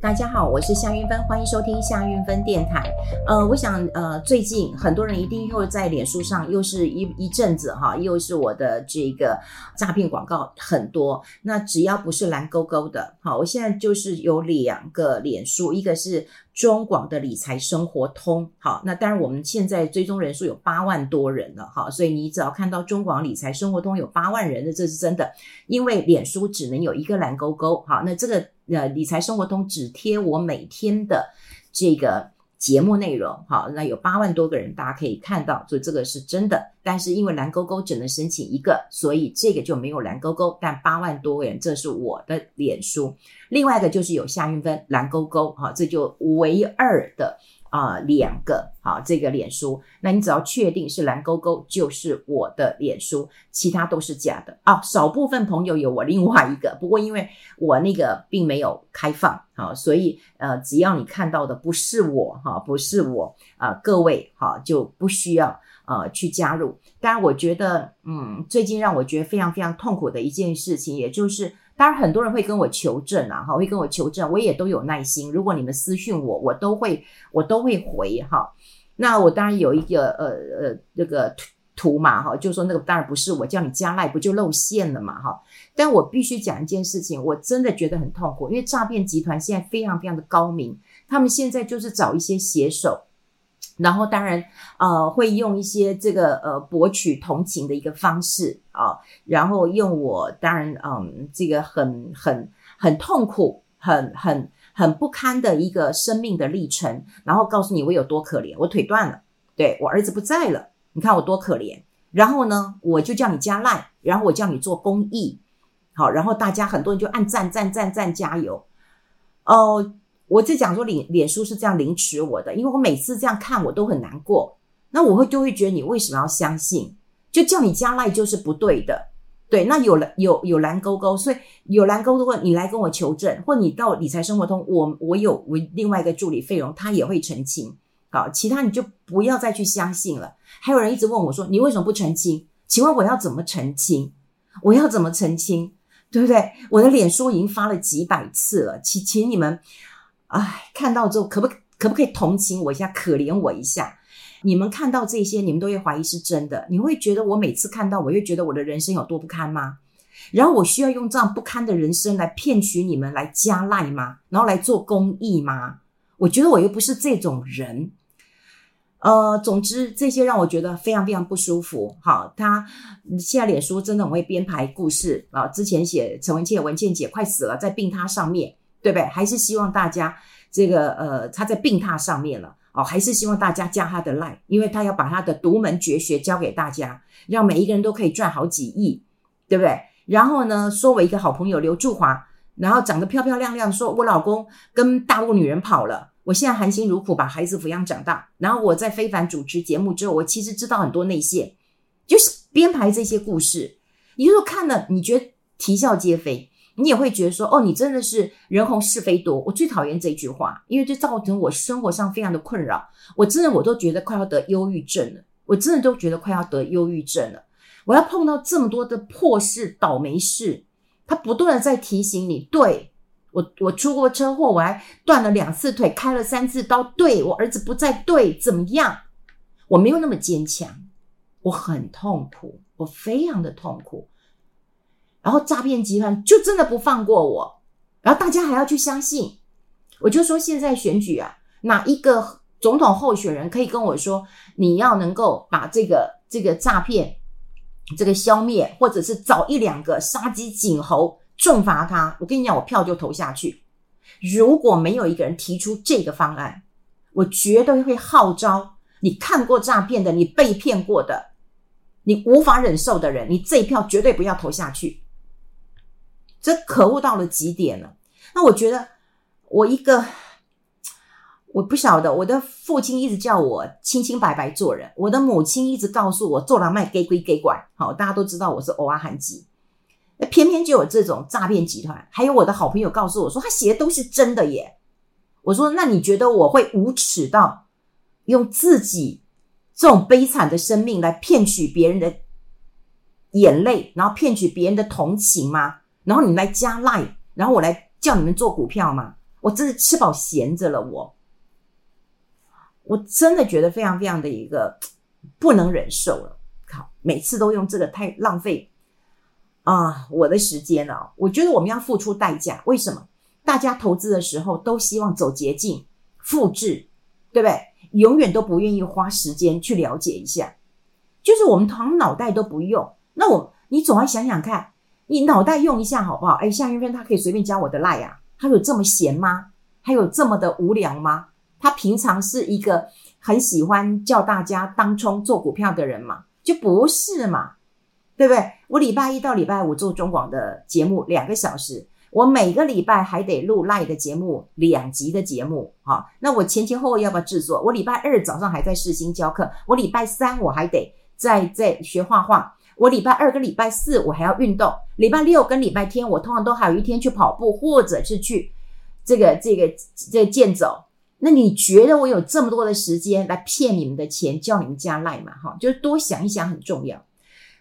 大家好，我是夏云芬，欢迎收听夏云芬电台。呃，我想，呃，最近很多人一定又在脸书上，又是一一阵子哈，又是我的这个诈骗广告很多。那只要不是蓝勾勾的，好，我现在就是有两个脸书，一个是中广的理财生活通，好，那当然我们现在追踪人数有八万多人了，哈，所以你只要看到中广理财生活通有八万人的，这是真的，因为脸书只能有一个蓝勾勾，好，那这个。呃，理财生活通只贴我每天的这个节目内容，好，那有八万多个人，大家可以看到，所以这个是真的。但是因为蓝勾勾只能申请一个，所以这个就没有蓝勾勾。但八万多个人，这是我的脸书。另外一个就是有夏运芬蓝勾勾，哈，这就唯二的。啊、呃，两个好，这个脸书，那你只要确定是蓝勾勾，就是我的脸书，其他都是假的啊。少部分朋友有我另外一个，不过因为我那个并没有开放，好，所以呃，只要你看到的不是我哈，不是我啊、各位哈就不需要呃去加入。当然，我觉得嗯，最近让我觉得非常非常痛苦的一件事情，也就是。当然，很多人会跟我求证啊，哈，会跟我求证，我也都有耐心。如果你们私讯我，我都会，我都会回哈。那我当然有一个呃呃那个图图嘛，哈，就说那个当然不是我叫你加赖，不就露馅了嘛，哈。但我必须讲一件事情，我真的觉得很痛苦，因为诈骗集团现在非常非常的高明，他们现在就是找一些写手。然后当然，呃，会用一些这个呃博取同情的一个方式啊，然后用我当然嗯这个很很很痛苦、很很很不堪的一个生命的历程，然后告诉你我有多可怜，我腿断了，对，我儿子不在了，你看我多可怜。然后呢，我就叫你加赖，然后我叫你做公益，好，然后大家很多人就按赞赞赞赞加油，哦。我在讲说脸脸书是这样凌迟我的，因为我每次这样看我都很难过。那我会就会觉得你为什么要相信？就叫你加赖就是不对的，对？那有了有有蓝勾勾，所以有蓝勾勾，你来跟我求证，或你到理财生活通，我我有我另外一个助理费荣，他也会澄清。好，其他你就不要再去相信了。还有人一直问我说，你为什么不澄清？请问我要怎么澄清？我要怎么澄清？对不对？我的脸书已经发了几百次了，请请你们。唉，看到之后可不可不可以同情我一下，可怜我一下？你们看到这些，你们都会怀疑是真的。你会觉得我每次看到，我会觉得我的人生有多不堪吗？然后我需要用这样不堪的人生来骗取你们来加赖吗？然后来做公益吗？我觉得我又不是这种人。呃，总之这些让我觉得非常非常不舒服。好，他现在脸书真的很会编排故事啊。之前写陈文茜、文茜姐快死了，在病榻上面。对不对？还是希望大家这个呃，他在病榻上面了哦，还是希望大家加他的 line，因为他要把他的独门绝学教给大家，让每一个人都可以赚好几亿，对不对？然后呢，说我一个好朋友刘祝华，然后长得漂漂亮亮，说我老公跟大陆女人跑了，我现在含辛茹苦把孩子抚养长大，然后我在非凡主持节目之后，我其实知道很多内线，就是编排这些故事，你就说看了你觉得啼笑皆非。你也会觉得说，哦，你真的是人红是非多。我最讨厌这句话，因为这造成我生活上非常的困扰。我真的我都觉得快要得忧郁症了，我真的都觉得快要得忧郁症了。我要碰到这么多的破事、倒霉事，他不断的在提醒你。对，我，我出过车祸，我还断了两次腿，开了三次刀。对，我儿子不在，对，怎么样？我没有那么坚强，我很痛苦，我非常的痛苦。然后诈骗集团就真的不放过我，然后大家还要去相信，我就说现在选举啊，哪一个总统候选人可以跟我说，你要能够把这个这个诈骗这个消灭，或者是找一两个杀鸡儆猴，重罚他，我跟你讲，我票就投下去。如果没有一个人提出这个方案，我绝对会号召你看过诈骗的，你被骗过的，你无法忍受的人，你这一票绝对不要投下去。这可恶到了极点了。那我觉得，我一个我不晓得，我的父亲一直叫我清清白白做人，我的母亲一直告诉我做人卖给归给管。好，大家都知道我是欧阿罕吉，偏偏就有这种诈骗集团。还有我的好朋友告诉我说，他写的都是真的耶。我说，那你觉得我会无耻到用自己这种悲惨的生命来骗取别人的眼泪，然后骗取别人的同情吗？然后你来加赖，然后我来叫你们做股票吗？我真是吃饱闲着了我，我真的觉得非常非常的一个不能忍受了。靠，每次都用这个太浪费啊我的时间了。我觉得我们要付出代价，为什么？大家投资的时候都希望走捷径、复制，对不对？永远都不愿意花时间去了解一下。就是我们头脑袋都不用，那我你总要想想看，你脑袋用一下好不好？哎，夏云芬他可以随便加我的赖啊，他有这么闲吗？他有这么的无聊吗？他平常是一个很喜欢叫大家当冲做股票的人吗？就不是嘛，对不对？我礼拜一到礼拜五做中广的节目两个小时，我每个礼拜还得录赖的节目两集的节目，好，那我前前后后要不要制作？我礼拜二早上还在世新教课，我礼拜三我还得。在在学画画，我礼拜二跟礼拜四我还要运动，礼拜六跟礼拜天我通常都还有一天去跑步，或者是去这个这个这个健走。那你觉得我有这么多的时间来骗你们的钱，叫你们加赖嘛？哈，就是多想一想很重要。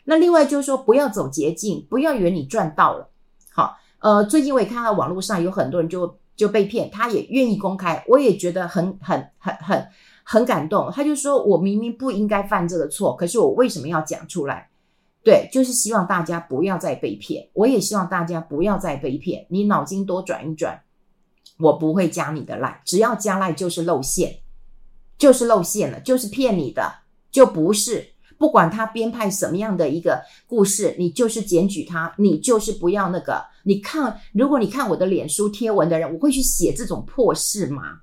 那另外就是说，不要走捷径，不要以为你赚到了。好，呃，最近我也看到网络上有很多人就就被骗，他也愿意公开，我也觉得很很很很。很感动，他就说：“我明明不应该犯这个错，可是我为什么要讲出来？对，就是希望大家不要再被骗。我也希望大家不要再被骗。你脑筋多转一转，我不会加你的赖，只要加赖就是露馅，就是露馅了，就是骗你的，就不是。不管他编排什么样的一个故事，你就是检举他，你就是不要那个。你看，如果你看我的脸书贴文的人，我会去写这种破事吗？”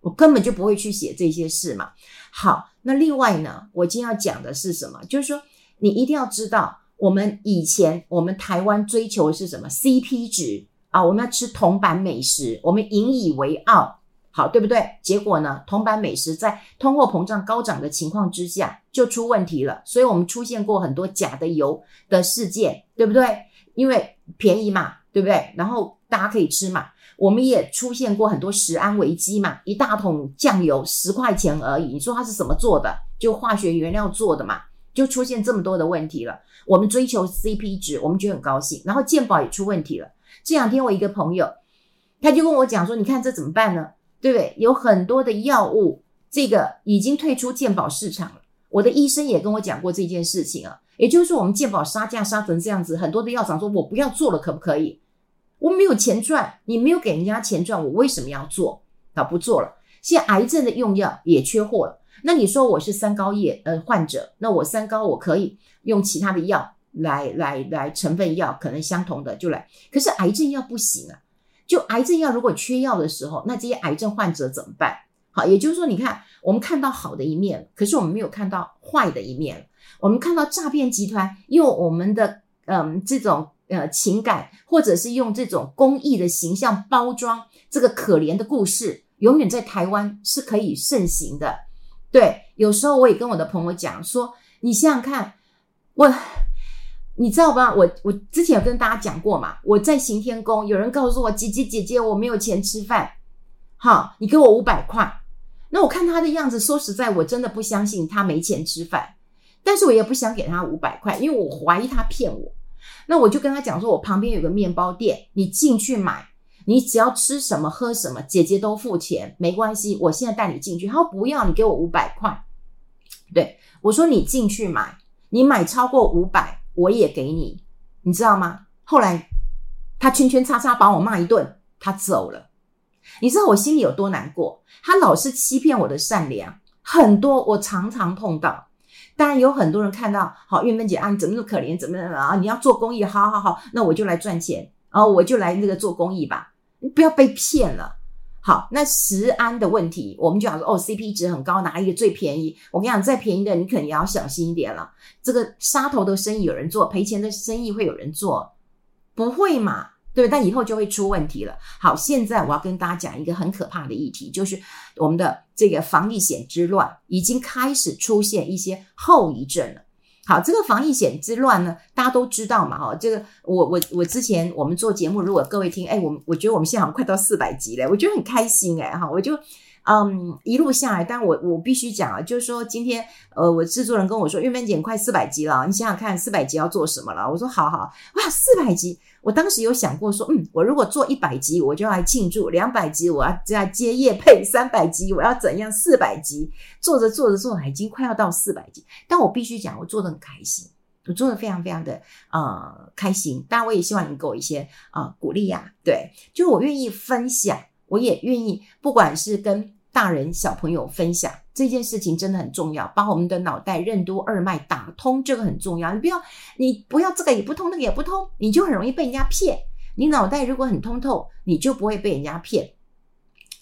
我根本就不会去写这些事嘛。好，那另外呢，我今天要讲的是什么？就是说，你一定要知道，我们以前我们台湾追求的是什么？CP 值啊，我们要吃铜板美食，我们引以为傲，好，对不对？结果呢，铜板美食在通货膨胀高涨的情况之下就出问题了，所以我们出现过很多假的油的事件，对不对？因为便宜嘛，对不对？然后大家可以吃嘛。我们也出现过很多食安危机嘛，一大桶酱油十块钱而已，你说它是什么做的？就化学原料做的嘛，就出现这么多的问题了。我们追求 CP 值，我们觉得很高兴。然后健保也出问题了。这两天我一个朋友，他就跟我讲说：“你看这怎么办呢？对不对？有很多的药物，这个已经退出健保市场了。我的医生也跟我讲过这件事情啊，也就是说我们健保杀价杀成这样子，很多的药厂说我不要做了，可不可以？”我没有钱赚，你没有给人家钱赚，我为什么要做？啊，不做了。现在癌症的用药也缺货了。那你说我是三高业呃患者，那我三高我可以用其他的药来来来成分药可能相同的就来，可是癌症药不行啊。就癌症药如果缺药的时候，那这些癌症患者怎么办？好，也就是说，你看我们看到好的一面，可是我们没有看到坏的一面。我们看到诈骗集团用我们的嗯这种。呃，情感或者是用这种公益的形象包装这个可怜的故事，永远在台湾是可以盛行的。对，有时候我也跟我的朋友讲说，你想想看，我，你知道吧？我我之前有跟大家讲过嘛，我在行天宫，有人告诉我，姐姐姐姐，我没有钱吃饭，好，你给我五百块。那我看他的样子，说实在，我真的不相信他没钱吃饭，但是我也不想给他五百块，因为我怀疑他骗我。那我就跟他讲说，我旁边有个面包店，你进去买，你只要吃什么喝什么，姐姐都付钱，没关系。我现在带你进去。他说不要，你给我五百块。对，我说你进去买，你买超过五百，我也给你，你知道吗？后来他圈圈叉叉把我骂一顿，他走了。你知道我心里有多难过？他老是欺骗我的善良，很多我常常碰到。当然有很多人看到，好，韵芬姐啊，你怎么那么可怜？怎么怎么啊？你要做公益，好好好，那我就来赚钱，然后我就来那个做公益吧。不要被骗了。好，那食安的问题，我们就讲说，哦，CP 值很高，哪一个最便宜？我跟你讲，再便宜的你肯定也要小心一点了。这个杀头的生意有人做，赔钱的生意会有人做，不会嘛？对，但以后就会出问题了。好，现在我要跟大家讲一个很可怕的议题，就是我们的这个防疫险之乱已经开始出现一些后遗症了。好，这个防疫险之乱呢，大家都知道嘛，哈，这个我我我之前我们做节目，如果各位听，哎，我我觉得我们现在好像快到四百集了，我觉得很开心哎，哈，我就嗯，一路下来，但我我必须讲啊，就是说今天呃，我制作人跟我说，玉芬姐快四百集了，你想想看四百集要做什么了？我说好好，哇，四百集，我当时有想过说，嗯，我如果做一百集，我就要来庆祝；两百集我要再接业配；三百集我要怎样？四百集做着做着做着，已经快要到四百集，但我必须讲，我做的很开心，我做的非常非常的呃开心。当然，我也希望你给我一些啊、鼓励呀、啊，对，就是我愿意分享。我也愿意，不管是跟大人小朋友分享这件事情，真的很重要。把我们的脑袋任督二脉打通，这个很重要。你不要，你不要这个也不通，那个也不通，你就很容易被人家骗。你脑袋如果很通透，你就不会被人家骗。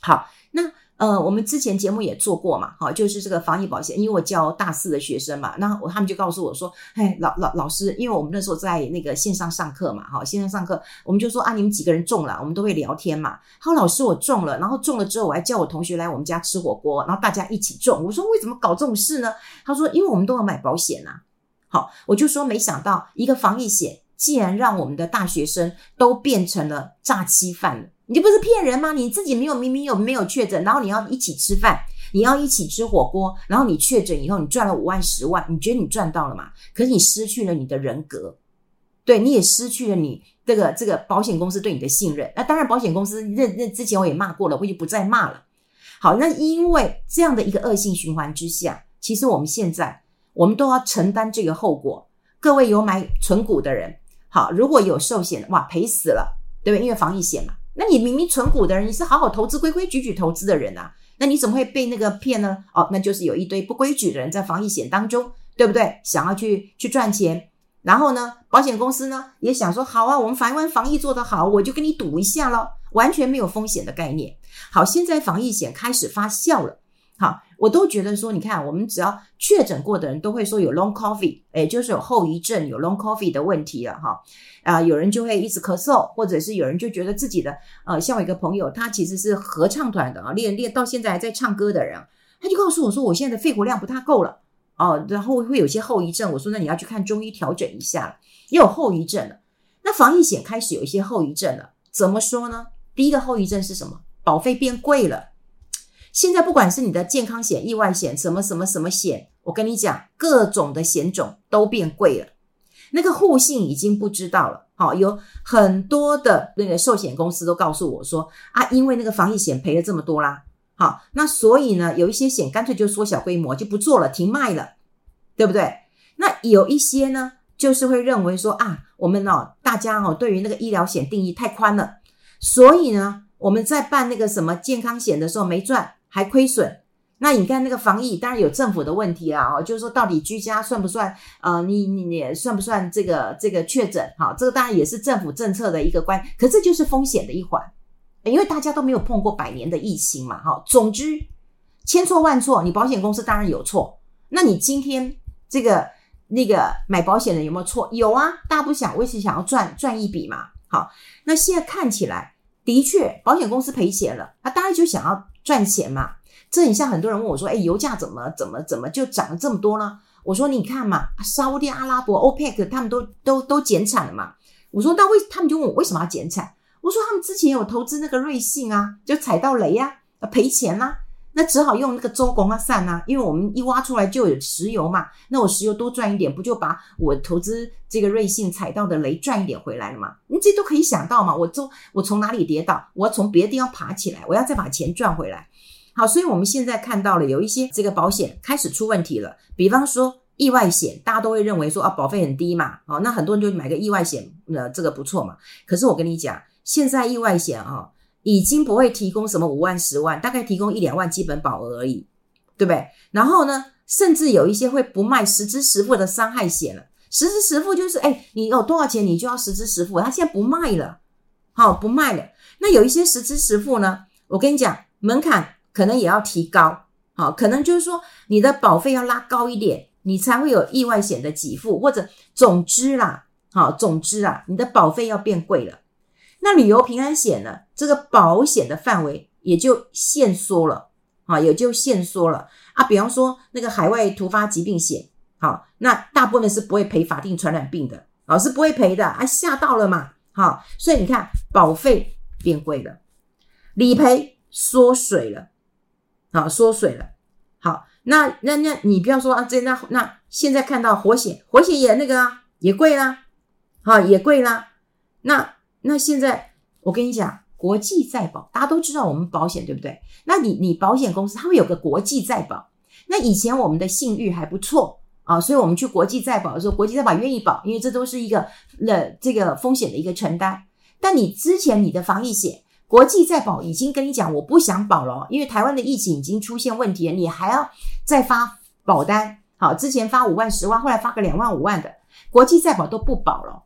好，那。呃，我们之前节目也做过嘛，哈，就是这个防疫保险，因为我教大四的学生嘛，那我他们就告诉我说，哎，老老老师，因为我们那时候在那个线上上课嘛，哈，线上上课，我们就说啊，你们几个人中了，我们都会聊天嘛。他说，老师我中了，然后中了之后，我还叫我同学来我们家吃火锅，然后大家一起中。我说为什么搞这种事呢？他说，因为我们都要买保险啊。好，我就说没想到一个防疫险，竟然让我们的大学生都变成了诈欺犯了。你这不是骗人吗？你自己没有明明有没有确诊，然后你要一起吃饭，你要一起吃火锅，然后你确诊以后，你赚了五万十万，你觉得你赚到了吗？可是你失去了你的人格，对，你也失去了你这个这个保险公司对你的信任。那当然，保险公司那那之前我也骂过了，我就不再骂了。好，那因为这样的一个恶性循环之下，其实我们现在我们都要承担这个后果。各位有买存股的人，好，如果有寿险，哇，赔死了，对不对？因为防疫险嘛。那你明明存股的人，你是好好投资、规规矩矩投资的人啊，那你怎么会被那个骗呢？哦，那就是有一堆不规矩的人在防疫险当中，对不对？想要去去赚钱，然后呢，保险公司呢也想说，好啊，我们台湾防疫做得好，我就跟你赌一下咯，完全没有风险的概念。好，现在防疫险开始发酵了。好，我都觉得说，你看，我们只要确诊过的人都会说有 long COVID，诶，就是有后遗症，有 long COVID 的问题了哈。啊、有人就会一直咳嗽，或者是有人就觉得自己的，呃，像我一个朋友，他其实是合唱团的啊，练练到现在还在唱歌的人，他就告诉我说，我现在的肺活量不太够了哦，然后会有些后遗症。我说，那你要去看中医调整一下了，也有后遗症了。那防疫险开始有一些后遗症了，怎么说呢？第一个后遗症是什么？保费变贵了。现在不管是你的健康险、意外险，什么什么什么险，我跟你讲，各种的险种都变贵了。那个户性已经不知道了。好，有很多的那个寿险公司都告诉我说啊，因为那个防疫险赔了这么多啦，好，那所以呢，有一些险干脆就缩小规模，就不做了，停卖了，对不对？那有一些呢，就是会认为说啊，我们哦，大家哦，对于那个医疗险定义太宽了，所以呢，我们在办那个什么健康险的时候没赚。还亏损，那你看那个防疫，当然有政府的问题啊，哦，就是说到底居家算不算？呃，你你你算不算这个这个确诊？好，这个当然也是政府政策的一个关，可这就是风险的一环，因为大家都没有碰过百年的疫情嘛，哈。总之，千错万错，你保险公司当然有错。那你今天这个那个买保险的有没有错？有啊，大家不想，我也是想要赚赚一笔嘛。好，那现在看起来的确保险公司赔钱了，他当然就想要。赚钱嘛，这很像很多人问我说：“哎，油价怎么怎么怎么就涨了这么多呢？”我说：“你看嘛，沙地阿拉伯、OPEC 他们都都都减产了嘛。”我说：“那为他们就问我为什么要减产？”我说：“他们之前有投资那个瑞信啊，就踩到雷呀，啊，赔钱啦，那只好用那个周公啊散啊，因为我们一挖出来就有石油嘛，那我石油多赚一点，不就把我投资这个瑞信踩到的雷赚一点回来了吗？你这都可以想到嘛，我从我从哪里跌倒，我要从别的地方爬起来，我要再把钱赚回来。”好，所以我们现在看到了有一些这个保险开始出问题了，比方说意外险，大家都会认为说啊保费很低嘛，哦，那很多人就买个意外险，那这个不错嘛。可是我跟你讲，现在意外险啊已经不会提供什么五万、十万，大概提供一两万基本保额而已，对不对？然后呢，甚至有一些会不卖实支实付的伤害险了，实支实付就是哎，你有多少钱你就要实支实付，他现在不卖了，好，不卖了。那有一些实支实付呢，我跟你讲门槛。可能也要提高，好，可能就是说你的保费要拉高一点，你才会有意外险的给付，或者总之啦，好，总之啦，你的保费要变贵了。那旅游平安险呢？这个保险的范围也就限缩了，啊，也就限缩了啊。比方说那个海外突发疾病险，好，那大部分是不会赔法定传染病的，啊，是不会赔的啊，吓到了嘛，好，所以你看保费变贵了，理赔缩水了。啊缩水了。好，那那那你不要说啊，这那那现在看到活险，活险也那个啊，也贵啦，好也贵啦。那那现在我跟你讲，国际再保，大家都知道我们保险对不对？那你你保险公司它会有个国际再保。那以前我们的信誉还不错啊，所以我们去国际再保的时候，国际再保愿意保，因为这都是一个了这个风险的一个承担。但你之前你的防疫险，国际再保已经跟你讲，我不想保了，因为台湾的疫情已经出现问题了，你还要再发保单。好，之前发五万、十万，后来发个两万、五万的，国际再保都不保了。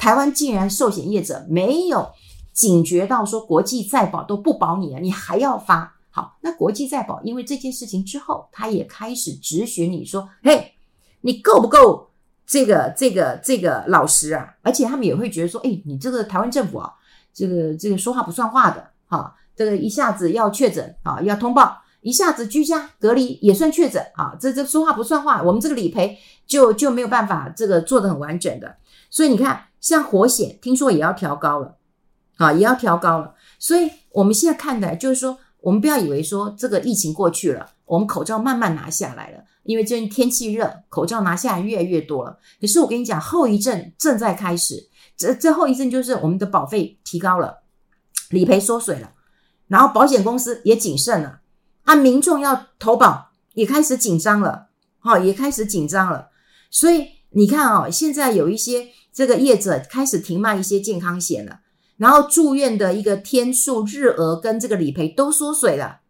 台湾竟然寿险业者没有警觉到说国际再保都不保你了，你还要发。好，那国际再保因为这件事情之后，他也开始质询你说，嘿，你够不够？这个这个这个老实啊，而且他们也会觉得说，哎，你这个台湾政府啊，这个这个说话不算话的，哈，这个一下子要确诊啊，要通报，一下子居家隔离也算确诊啊，这这说话不算话，我们这个理赔就就没有办法这个做得很完整的，所以你看，像活险听说也要调高了，啊，也要调高了，所以我们现在看的就是说，我们不要以为说这个疫情过去了，我们口罩慢慢拿下来了。因为最近天气热，口罩拿下来越来越多了。可是我跟你讲，后遗症正在开始。这这后遗症就是我们的保费提高了，理赔缩水了，然后保险公司也谨慎了，啊，民众要投保也开始紧张了，哈，也开始紧张了。所以你看啊，现在有一些这个业者开始停卖一些健康险了，然后住院的一个天数、日额跟这个理赔都缩水了，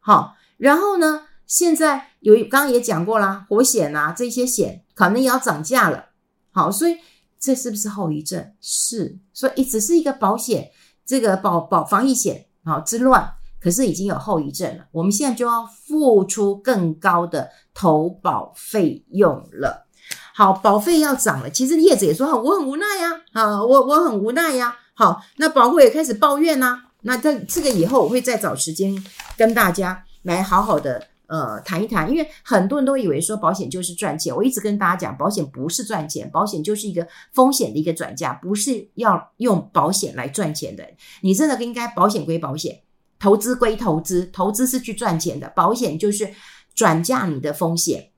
好，然后呢？现在有刚刚也讲过啦，活险啊这些险可能也要涨价了。好，所以这是不是后遗症？是，所以只是一个保险这个保保防疫险啊之乱，可是已经有后遗症了。我们现在就要付出更高的投保费用了。好，保费要涨了，其实业者也说我很无奈呀，啊，我我很无奈呀。好，那保护也开始抱怨呐。那这这个以后我会再找时间跟大家来好好的。呃，谈一谈，因为很多人都以为说保险就是赚钱。我一直跟大家讲，保险不是赚钱，保险就是一个风险的一个转嫁，不是要用保险来赚钱的。你真的应该保险归保险，投资归投资，投资是去赚钱的，保险就是转嫁你的风险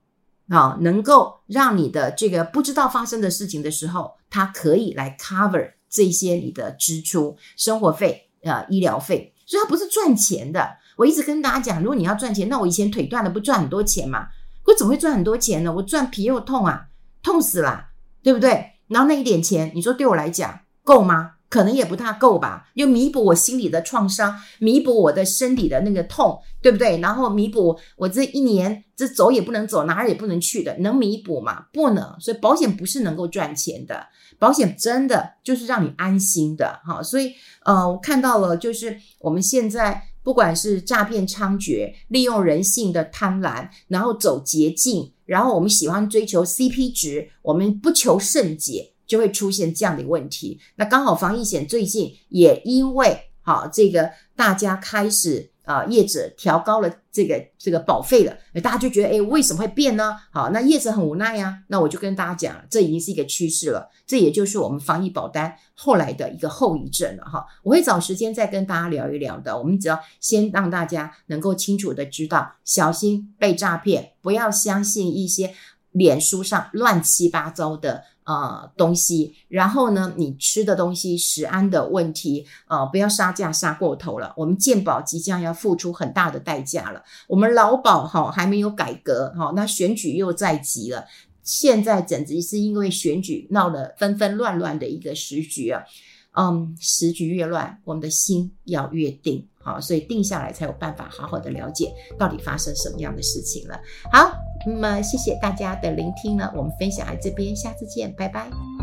啊，能够让你的这个不知道发生的事情的时候，它可以来 cover 这些你的支出，生活费、呃，医疗费，所以它不是赚钱的。我一直跟大家讲，如果你要赚钱，那我以前腿断了，不赚很多钱嘛？我怎么会赚很多钱呢？我赚皮肉痛啊，痛死了，对不对？然后那一点钱，你说对我来讲够吗？可能也不太够吧，又弥补我心里的创伤，弥补我的身体的那个痛，对不对？然后弥补我这一年这走也不能走，哪儿也不能去的，能弥补吗？不能。所以保险不是能够赚钱的，保险真的就是让你安心的，哈。所以呃，我看到了，就是我们现在。不管是诈骗猖獗，利用人性的贪婪，然后走捷径，然后我们喜欢追求 CP 值，我们不求甚解，就会出现这样的问题。那刚好防疫险最近也因为好这个大家开始。啊，业者调高了这个这个保费了，大家就觉得，哎，为什么会变呢？好，那业者很无奈呀。那我就跟大家讲，这已经是一个趋势了，这也就是我们防疫保单后来的一个后遗症了哈。我会找时间再跟大家聊一聊的。我们只要先让大家能够清楚的知道，小心被诈骗，不要相信一些脸书上乱七八糟的。呃，东西，然后呢，你吃的东西食安的问题，呃，不要杀价杀过头了。我们健保即将要付出很大的代价了。我们劳保哈还没有改革哈，那选举又在即了，现在简直是因为选举闹得纷纷乱乱的一个时局啊。嗯，时局越乱，我们的心要越定。好，所以定下来才有办法好好的了解到底发生什么样的事情了。好，那么谢谢大家的聆听呢，我们分享在这边，下次见，拜拜。